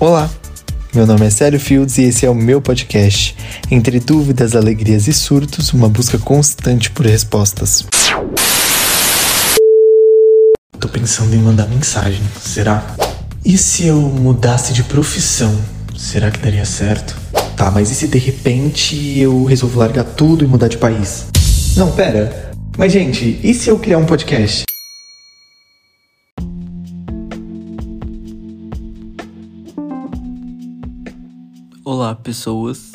Olá, meu nome é Célio Fields e esse é o meu podcast. Entre dúvidas, alegrias e surtos, uma busca constante por respostas. Tô pensando em mandar mensagem, será? E se eu mudasse de profissão? Será que daria certo? Tá, mas e se de repente eu resolvo largar tudo e mudar de país? Não, pera. Mas gente, e se eu criar um podcast? Olá, pessoas.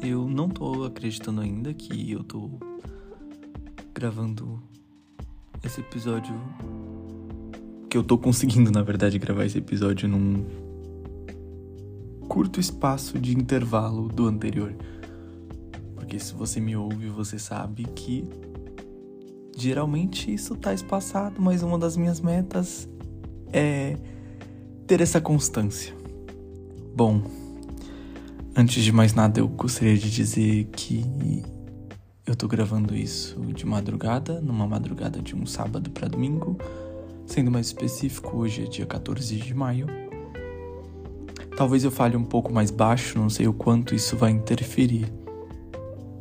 Eu não tô acreditando ainda que eu tô gravando esse episódio. Que eu tô conseguindo, na verdade, gravar esse episódio num curto espaço de intervalo do anterior. Porque se você me ouve, você sabe que geralmente isso tá espaçado, mas uma das minhas metas é ter essa constância. Bom, antes de mais nada, eu gostaria de dizer que eu tô gravando isso de madrugada, numa madrugada de um sábado para domingo. Sendo mais específico, hoje é dia 14 de maio. Talvez eu fale um pouco mais baixo, não sei o quanto isso vai interferir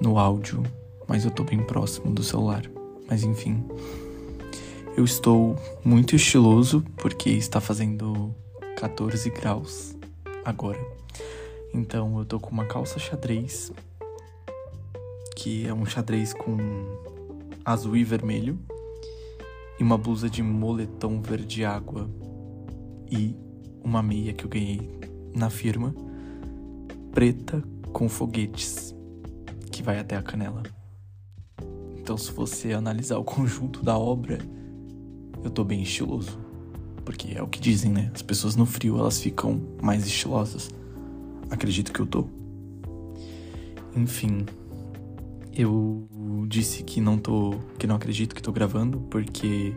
no áudio, mas eu tô bem próximo do celular. Mas enfim, eu estou muito estiloso porque está fazendo 14 graus agora. Então eu tô com uma calça xadrez, que é um xadrez com azul e vermelho, e uma blusa de moletom verde água e uma meia que eu ganhei na firma, preta com foguetes, que vai até a canela. Então, se você analisar o conjunto da obra, eu tô bem estiloso. Porque é o que dizem, né? As pessoas no frio elas ficam mais estilosas. Acredito que eu tô. Enfim, eu disse que não tô, que não acredito que tô gravando porque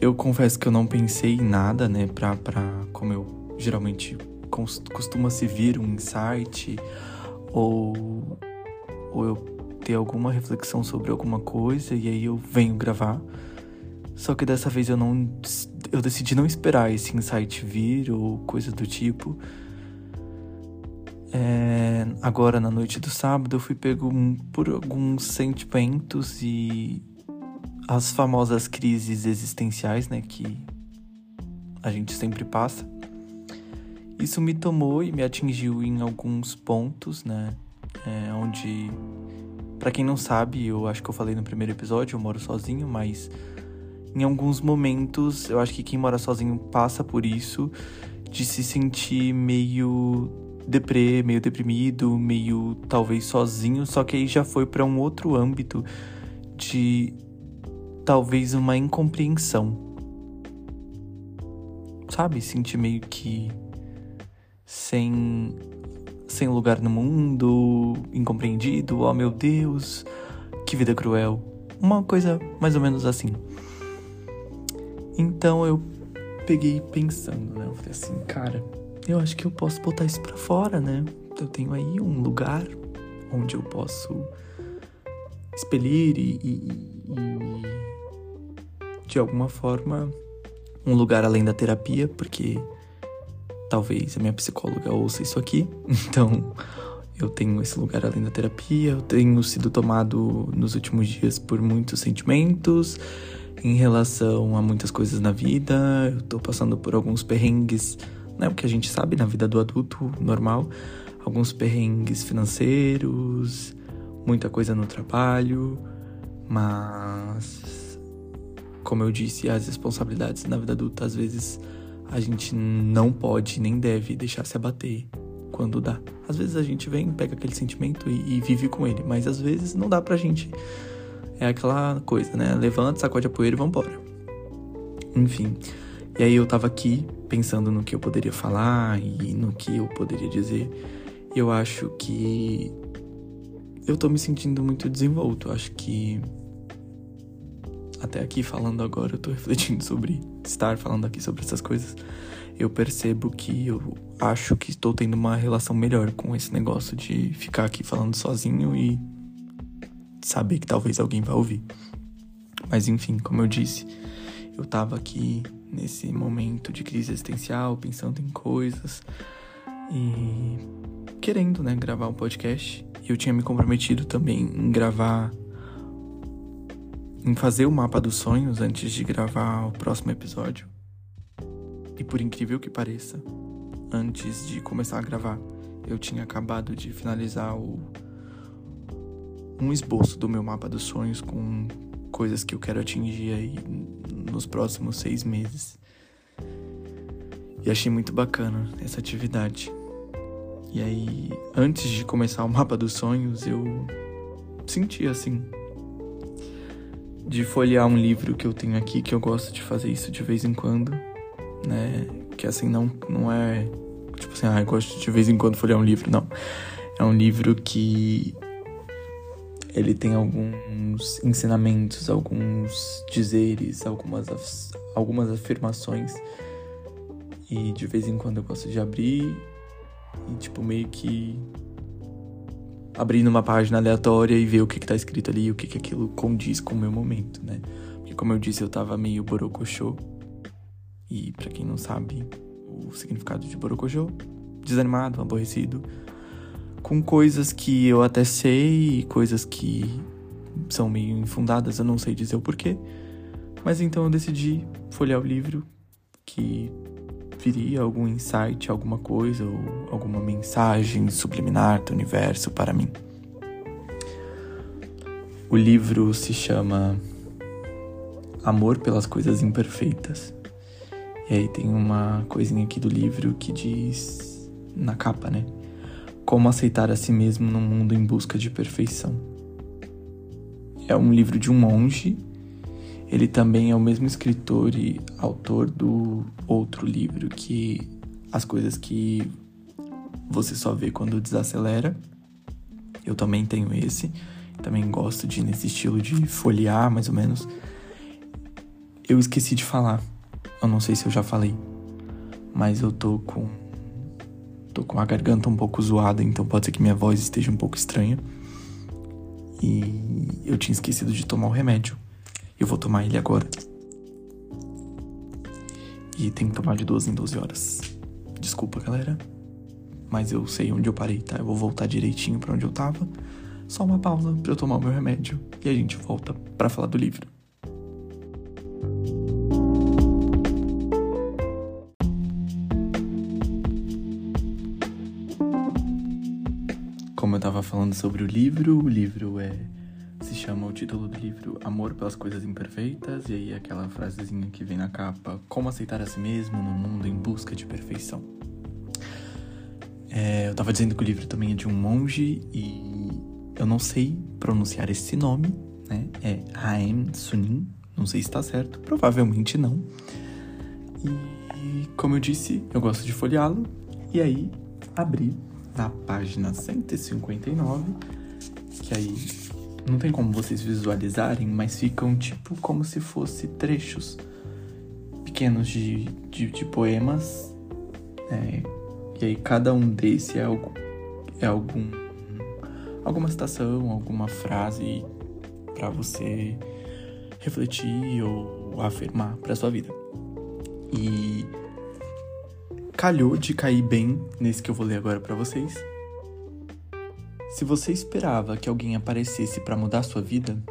eu confesso que eu não pensei em nada, né, pra, pra como eu geralmente costuma se vir um insight ou ou eu ter alguma reflexão sobre alguma coisa e aí eu venho gravar. Só que dessa vez eu não. Eu decidi não esperar esse insight vir ou coisa do tipo. É, agora na noite do sábado eu fui pego por alguns sentimentos e as famosas crises existenciais, né, que a gente sempre passa. Isso me tomou e me atingiu em alguns pontos, né, é, onde, para quem não sabe, eu acho que eu falei no primeiro episódio, eu moro sozinho, mas em alguns momentos, eu acho que quem mora sozinho passa por isso, de se sentir meio deprê, meio deprimido, meio talvez sozinho, só que aí já foi para um outro âmbito de talvez uma incompreensão. Sabe, sentir meio que sem sem lugar no mundo, incompreendido, oh meu Deus, que vida cruel. Uma coisa mais ou menos assim. Então eu peguei pensando, né? Eu falei assim, cara, eu acho que eu posso botar isso pra fora, né? Eu tenho aí um lugar onde eu posso expelir e, e, e de alguma forma um lugar além da terapia, porque talvez a minha psicóloga ouça isso aqui. Então, eu tenho esse lugar além da terapia, eu tenho sido tomado nos últimos dias por muitos sentimentos, em relação a muitas coisas na vida. Eu tô passando por alguns perrengues, né? O que a gente sabe na vida do adulto normal. Alguns perrengues financeiros, muita coisa no trabalho, mas como eu disse, as responsabilidades na vida adulta às vezes a gente não pode nem deve deixar se abater quando dá. Às vezes a gente vem, pega aquele sentimento e, e vive com ele, mas às vezes não dá pra gente é aquela coisa, né? Levanta, sacode a poeira e vambora. Enfim. E aí eu tava aqui pensando no que eu poderia falar e no que eu poderia dizer. E eu acho que eu tô me sentindo muito desenvolto. Eu acho que até aqui falando agora, eu tô refletindo sobre estar falando aqui sobre essas coisas. Eu percebo que eu acho que estou tendo uma relação melhor com esse negócio de ficar aqui falando sozinho e saber que talvez alguém vá ouvir. Mas enfim, como eu disse, eu tava aqui nesse momento de crise existencial, pensando em coisas e querendo, né, gravar um podcast. Eu tinha me comprometido também em gravar em fazer o mapa dos sonhos antes de gravar o próximo episódio. E por incrível que pareça, antes de começar a gravar, eu tinha acabado de finalizar o um esboço do meu mapa dos sonhos com coisas que eu quero atingir aí nos próximos seis meses. E achei muito bacana essa atividade. E aí, antes de começar o mapa dos sonhos, eu senti assim. De folhear um livro que eu tenho aqui, que eu gosto de fazer isso de vez em quando, né? Que assim, não, não é. Tipo assim, ah, eu gosto de vez em quando folhear um livro, não. É um livro que ele tem alguns ensinamentos, alguns dizeres, algumas, algumas afirmações. E de vez em quando eu gosto de abrir e, tipo, meio que abrir numa página aleatória e ver o que, que tá escrito ali, o que, que aquilo condiz com o meu momento, né? Porque, como eu disse, eu tava meio borocochô. E, para quem não sabe o significado de borocochô, desanimado, aborrecido com coisas que eu até sei, coisas que são meio infundadas, eu não sei dizer o porquê. Mas então eu decidi folhear o livro que viria algum insight, alguma coisa ou alguma mensagem subliminar do universo para mim. O livro se chama Amor pelas Coisas Imperfeitas. E aí tem uma coisinha aqui do livro que diz na capa, né? Como aceitar a si mesmo num mundo em busca de perfeição. É um livro de um monge. Ele também é o mesmo escritor e autor do outro livro que As Coisas que Você Só Vê Quando Desacelera. Eu também tenho esse. Também gosto de nesse estilo de folhear, mais ou menos. Eu esqueci de falar. Eu não sei se eu já falei. Mas eu tô com Tô com a garganta um pouco zoada, então pode ser que minha voz esteja um pouco estranha. E eu tinha esquecido de tomar o remédio. Eu vou tomar ele agora. E tem que tomar de 12 em 12 horas. Desculpa, galera. Mas eu sei onde eu parei, tá? Eu vou voltar direitinho para onde eu tava. Só uma pausa para eu tomar o meu remédio e a gente volta para falar do livro. Falando sobre o livro, o livro é se chama o título do livro Amor pelas Coisas Imperfeitas, e aí aquela frasezinha que vem na capa, Como aceitar a si mesmo no mundo em busca de perfeição. É, eu tava dizendo que o livro também é de um monge e eu não sei pronunciar esse nome, né? É Haem Sunim, não sei se tá certo, provavelmente não. E como eu disse, eu gosto de folheá-lo, e aí abri na página 159, que aí não tem como vocês visualizarem, mas ficam tipo como se fosse trechos pequenos de, de, de poemas. É, e aí cada um desse é, algo, é algum alguma citação, alguma frase para você refletir ou afirmar para sua vida. E calhou de cair bem nesse que eu vou ler agora para vocês. Se você esperava que alguém aparecesse para mudar sua vida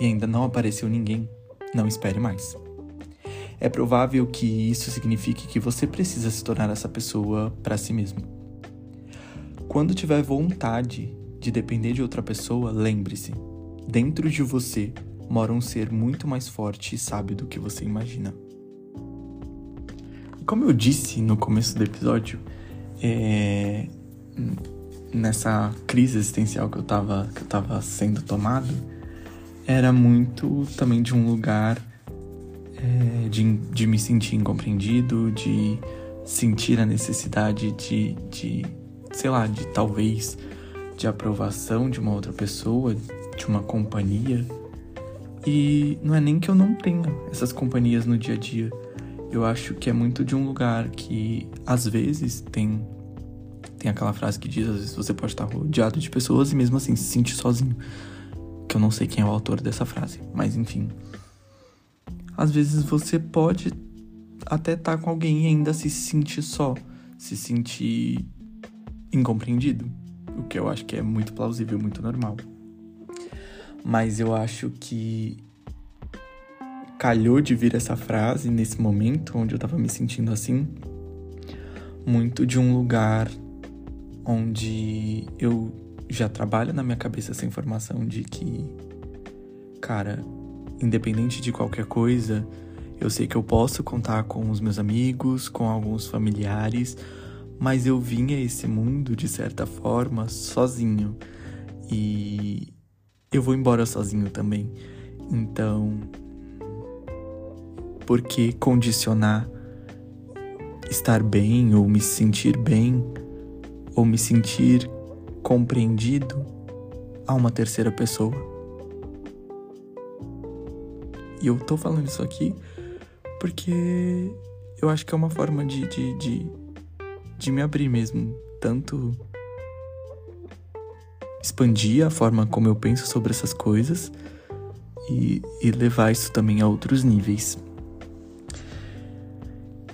e ainda não apareceu ninguém, não espere mais. É provável que isso signifique que você precisa se tornar essa pessoa para si mesmo. Quando tiver vontade de depender de outra pessoa, lembre-se: dentro de você mora um ser muito mais forte e sábio do que você imagina. Como eu disse no começo do episódio, é... nessa crise existencial que eu, tava, que eu tava sendo tomado, era muito também de um lugar é, de, de me sentir incompreendido, de sentir a necessidade de, de, sei lá, de talvez de aprovação de uma outra pessoa, de uma companhia. E não é nem que eu não tenha essas companhias no dia a dia eu acho que é muito de um lugar que às vezes tem tem aquela frase que diz às vezes você pode estar rodeado de pessoas e mesmo assim se sentir sozinho. Que eu não sei quem é o autor dessa frase, mas enfim. Às vezes você pode até estar com alguém e ainda se sentir só, se sentir incompreendido, o que eu acho que é muito plausível, muito normal. Mas eu acho que calhou de vir essa frase nesse momento onde eu tava me sentindo assim, muito de um lugar onde eu já trabalho na minha cabeça essa informação de que, cara, independente de qualquer coisa, eu sei que eu posso contar com os meus amigos, com alguns familiares, mas eu vim a esse mundo de certa forma sozinho e eu vou embora sozinho também. Então, por que condicionar estar bem ou me sentir bem ou me sentir compreendido a uma terceira pessoa? E eu tô falando isso aqui porque eu acho que é uma forma de, de, de, de me abrir mesmo. Tanto expandir a forma como eu penso sobre essas coisas e, e levar isso também a outros níveis.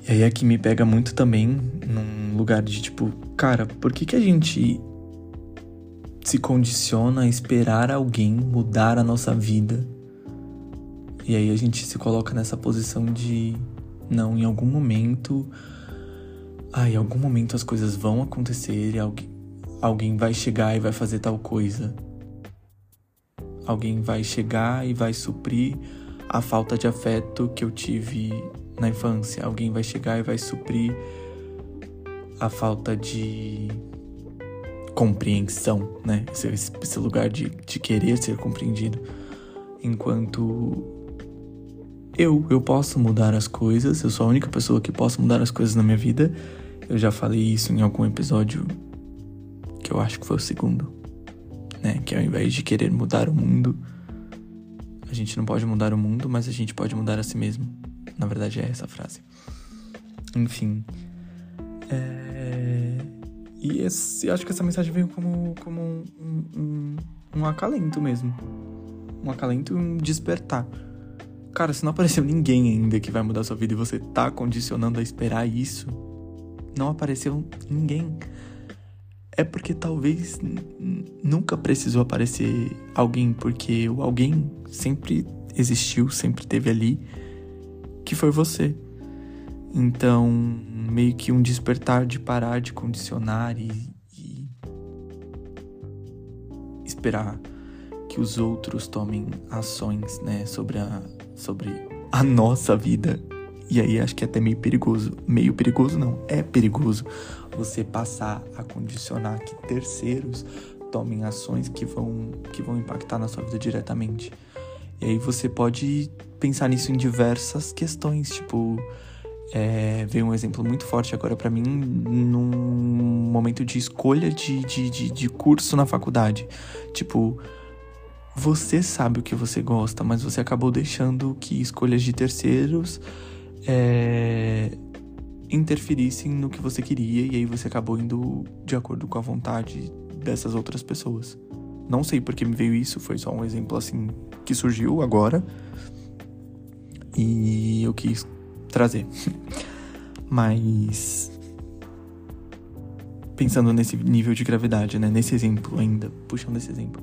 E aí aqui me pega muito também num lugar de tipo, cara, por que que a gente se condiciona a esperar alguém mudar a nossa vida? E aí a gente se coloca nessa posição de não, em algum momento, ah, em algum momento as coisas vão acontecer e alguém, alguém vai chegar e vai fazer tal coisa. Alguém vai chegar e vai suprir a falta de afeto que eu tive na infância. Alguém vai chegar e vai suprir a falta de compreensão, né? Esse, esse lugar de, de querer ser compreendido. Enquanto eu, eu posso mudar as coisas, eu sou a única pessoa que posso mudar as coisas na minha vida. Eu já falei isso em algum episódio que eu acho que foi o segundo, né? Que ao invés de querer mudar o mundo, a gente não pode mudar o mundo, mas a gente pode mudar a si mesmo. Na verdade, é essa a frase. Enfim. É... E esse, acho que essa mensagem veio como, como um, um, um acalento mesmo. Um acalento e um despertar. Cara, se não apareceu ninguém ainda que vai mudar sua vida e você tá condicionando a esperar isso, não apareceu ninguém. É porque talvez nunca precisou aparecer alguém, porque o alguém sempre existiu, sempre teve ali que foi você. Então, meio que um despertar de parar de condicionar e, e esperar que os outros tomem ações, né, sobre a, sobre a nossa vida. E aí acho que é até meio perigoso. Meio perigoso não, é perigoso você passar a condicionar que terceiros tomem ações que vão que vão impactar na sua vida diretamente. E aí você pode pensar nisso em diversas questões, tipo, é, veio um exemplo muito forte agora para mim num momento de escolha de, de, de, de, curso na faculdade. Tipo, você sabe o que você gosta, mas você acabou deixando que escolhas de terceiros é, interferissem no que você queria e aí você acabou indo de acordo com a vontade dessas outras pessoas. Não sei porque me veio isso, foi só um exemplo assim que surgiu agora. E eu quis trazer. Mas pensando nesse nível de gravidade, né? Nesse exemplo ainda, puxando esse exemplo.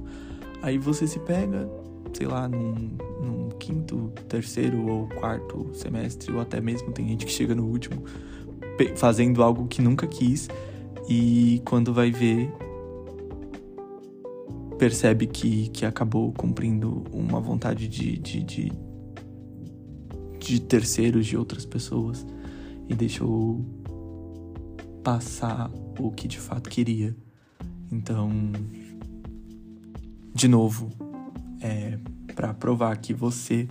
Aí você se pega, sei lá, num, num, quinto, terceiro ou quarto semestre, ou até mesmo tem gente que chega no último, fazendo algo que nunca quis, e quando vai ver, percebe que, que acabou cumprindo uma vontade de, de, de, de terceiros, de outras pessoas, e deixou passar o que de fato queria. Então, de novo, é para provar que você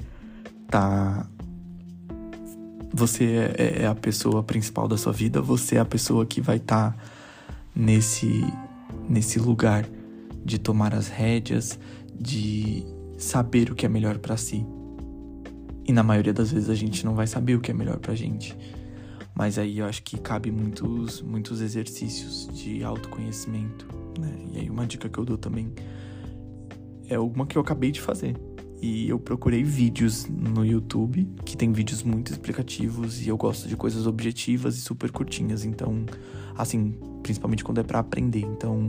tá você é, é a pessoa principal da sua vida, você é a pessoa que vai estar tá nesse nesse lugar de tomar as rédeas, de saber o que é melhor para si. E na maioria das vezes a gente não vai saber o que é melhor pra gente. Mas aí eu acho que cabe muitos, muitos exercícios de autoconhecimento, né? E aí uma dica que eu dou também é uma que eu acabei de fazer. e eu procurei vídeos no YouTube, que tem vídeos muito explicativos e eu gosto de coisas objetivas e super curtinhas, então, assim, principalmente quando é para aprender. Então,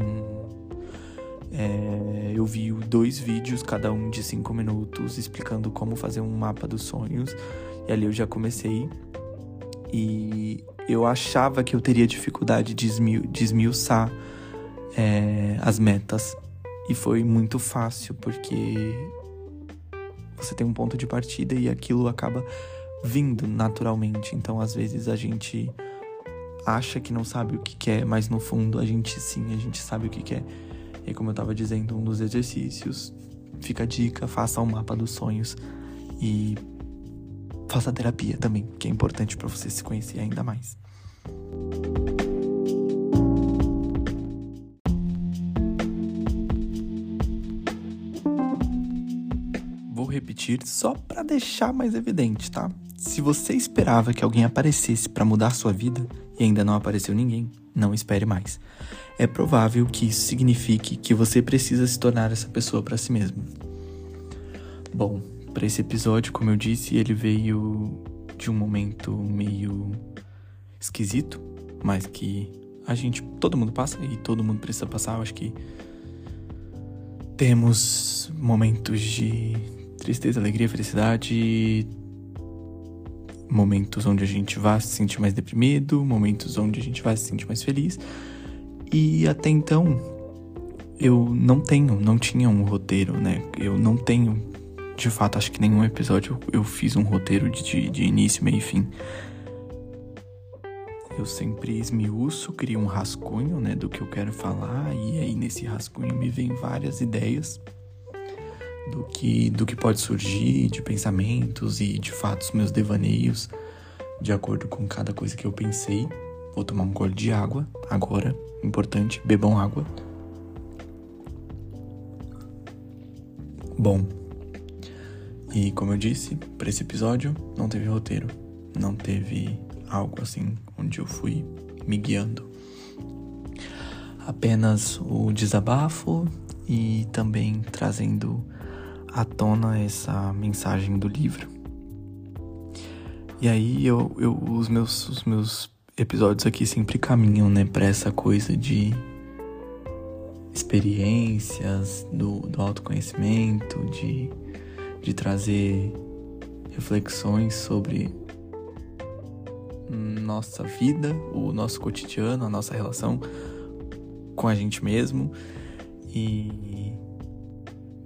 é, eu vi dois vídeos, cada um de cinco minutos, explicando como fazer um mapa dos sonhos, e ali eu já comecei. E eu achava que eu teria dificuldade de, esmiu de esmiuçar é, as metas, e foi muito fácil, porque você tem um ponto de partida e aquilo acaba vindo naturalmente. Então, às vezes a gente acha que não sabe o que quer, mas no fundo a gente sim, a gente sabe o que quer. E como eu estava dizendo, um dos exercícios, fica a dica, faça um mapa dos sonhos e faça terapia também, que é importante para você se conhecer ainda mais. repetir só para deixar mais evidente, tá? Se você esperava que alguém aparecesse para mudar sua vida e ainda não apareceu ninguém, não espere mais. É provável que isso signifique que você precisa se tornar essa pessoa para si mesmo. Bom, para esse episódio, como eu disse, ele veio de um momento meio esquisito, mas que a gente, todo mundo passa e todo mundo precisa passar. Eu acho que temos momentos de tristeza, alegria, felicidade, momentos onde a gente vai se sentir mais deprimido, momentos onde a gente vai se sentir mais feliz. E até então eu não tenho, não tinha um roteiro, né? Eu não tenho, de fato, acho que nenhum episódio eu, fiz um roteiro de, de início, meio e fim. Eu sempre esmiuço, crio um rascunho, né, do que eu quero falar, e aí nesse rascunho me vem várias ideias do que, do que pode surgir de pensamentos e de fatos, meus devaneios, de acordo com cada coisa que eu pensei. Vou tomar um gole de água agora, importante, bebam água. Bom, e como eu disse, para esse episódio não teve roteiro, não teve algo assim onde eu fui me guiando. Apenas o desabafo e também trazendo à tona essa mensagem do livro. E aí eu, eu os meus os meus episódios aqui sempre caminham, né, para essa coisa de experiências, do, do autoconhecimento, de, de trazer reflexões sobre nossa vida, o nosso cotidiano, a nossa relação com a gente mesmo. E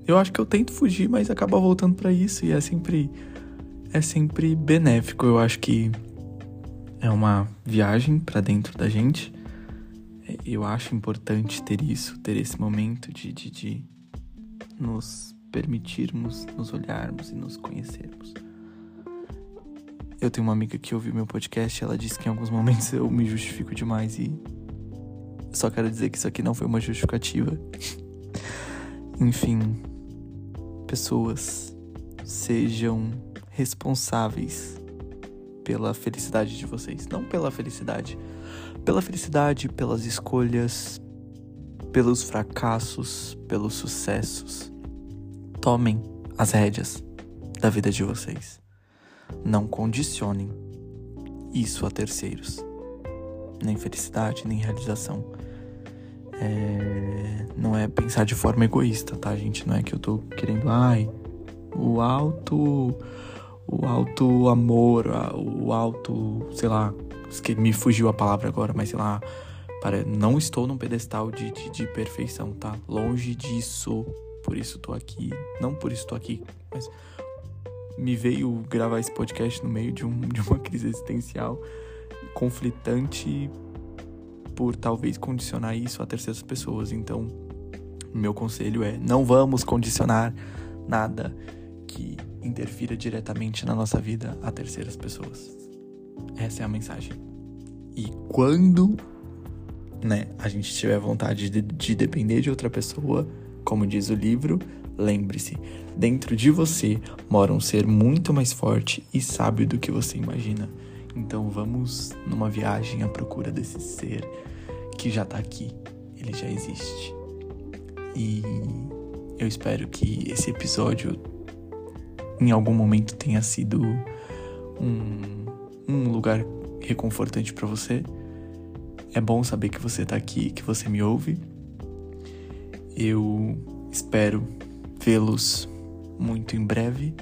eu acho que eu tento fugir, mas acaba voltando para isso e é sempre é sempre benéfico. Eu acho que é uma viagem para dentro da gente. Eu acho importante ter isso, ter esse momento de, de, de nos permitirmos nos olharmos e nos conhecermos. Eu tenho uma amiga que ouviu meu podcast e ela disse que em alguns momentos eu me justifico demais e só quero dizer que isso aqui não foi uma justificativa. Enfim, pessoas sejam responsáveis pela felicidade de vocês. Não pela felicidade, pela felicidade, pelas escolhas, pelos fracassos, pelos sucessos. Tomem as rédeas da vida de vocês. Não condicionem isso a terceiros. Nem felicidade, nem realização é, não é pensar de forma egoísta, tá, gente? Não é que eu tô querendo, ai, o alto. O alto amor, o alto. sei lá, me fugiu a palavra agora, mas sei lá. Para, não estou num pedestal de, de, de perfeição, tá? Longe disso. Por isso tô aqui. Não por isso tô aqui, mas me veio gravar esse podcast no meio de, um, de uma crise existencial conflitante por talvez condicionar isso a terceiras pessoas. Então, meu conselho é: não vamos condicionar nada que interfira diretamente na nossa vida a terceiras pessoas. Essa é a mensagem. E quando, né, a gente tiver vontade de, de depender de outra pessoa, como diz o livro, lembre-se, dentro de você mora um ser muito mais forte e sábio do que você imagina. Então vamos numa viagem à procura desse ser que já tá aqui, ele já existe. E eu espero que esse episódio em algum momento tenha sido um, um lugar reconfortante para você. É bom saber que você tá aqui, que você me ouve. Eu espero vê-los muito em breve.